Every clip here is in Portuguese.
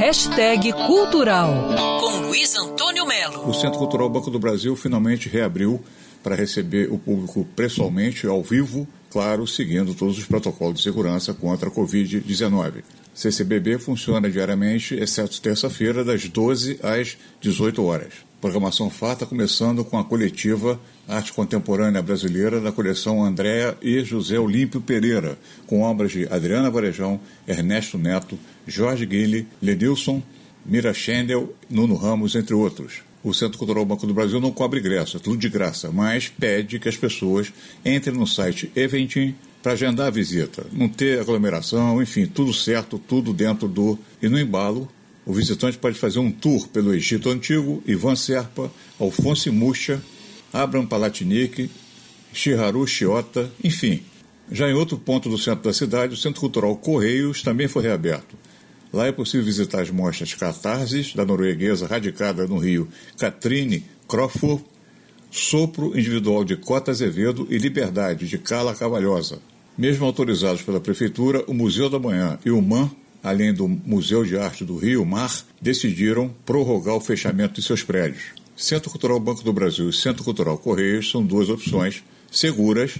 Hashtag Cultural, com Luiz Antônio Melo. O Centro Cultural Banco do Brasil finalmente reabriu para receber o público pessoalmente, ao vivo, claro, seguindo todos os protocolos de segurança contra a Covid-19. CCBB funciona diariamente, exceto terça-feira, das 12 às 18 horas. Programação farta começando com a coletiva Arte Contemporânea Brasileira da coleção Andréa e José Olímpio Pereira, com obras de Adriana Varejão, Ernesto Neto, Jorge Guille, Lenilson, Mira Schendel, Nuno Ramos, entre outros. O Centro Cultural Banco do Brasil não cobre ingresso, é tudo de graça, mas pede que as pessoas entrem no site Eventim para agendar a visita, não ter aglomeração, enfim, tudo certo, tudo dentro do. E no embalo, o visitante pode fazer um tour pelo Egito Antigo, Ivan Serpa, Alfonso Muxa, Abraham Palatinic, Shiharu Shiota, enfim. Já em outro ponto do centro da cidade, o Centro Cultural Correios também foi reaberto. Lá é possível visitar as mostras Catarses, da norueguesa radicada no Rio, Katrine Crawford, Sopro Individual de Cota Azevedo e Liberdade, de Carla Cavalhosa. Mesmo autorizados pela Prefeitura, o Museu da Manhã e o MAN, além do Museu de Arte do Rio Mar, decidiram prorrogar o fechamento de seus prédios. Centro Cultural Banco do Brasil e Centro Cultural Correios são duas opções seguras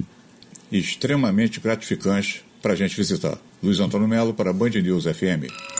e extremamente gratificantes para a gente visitar. Luiz Antônio Melo para Band News FM.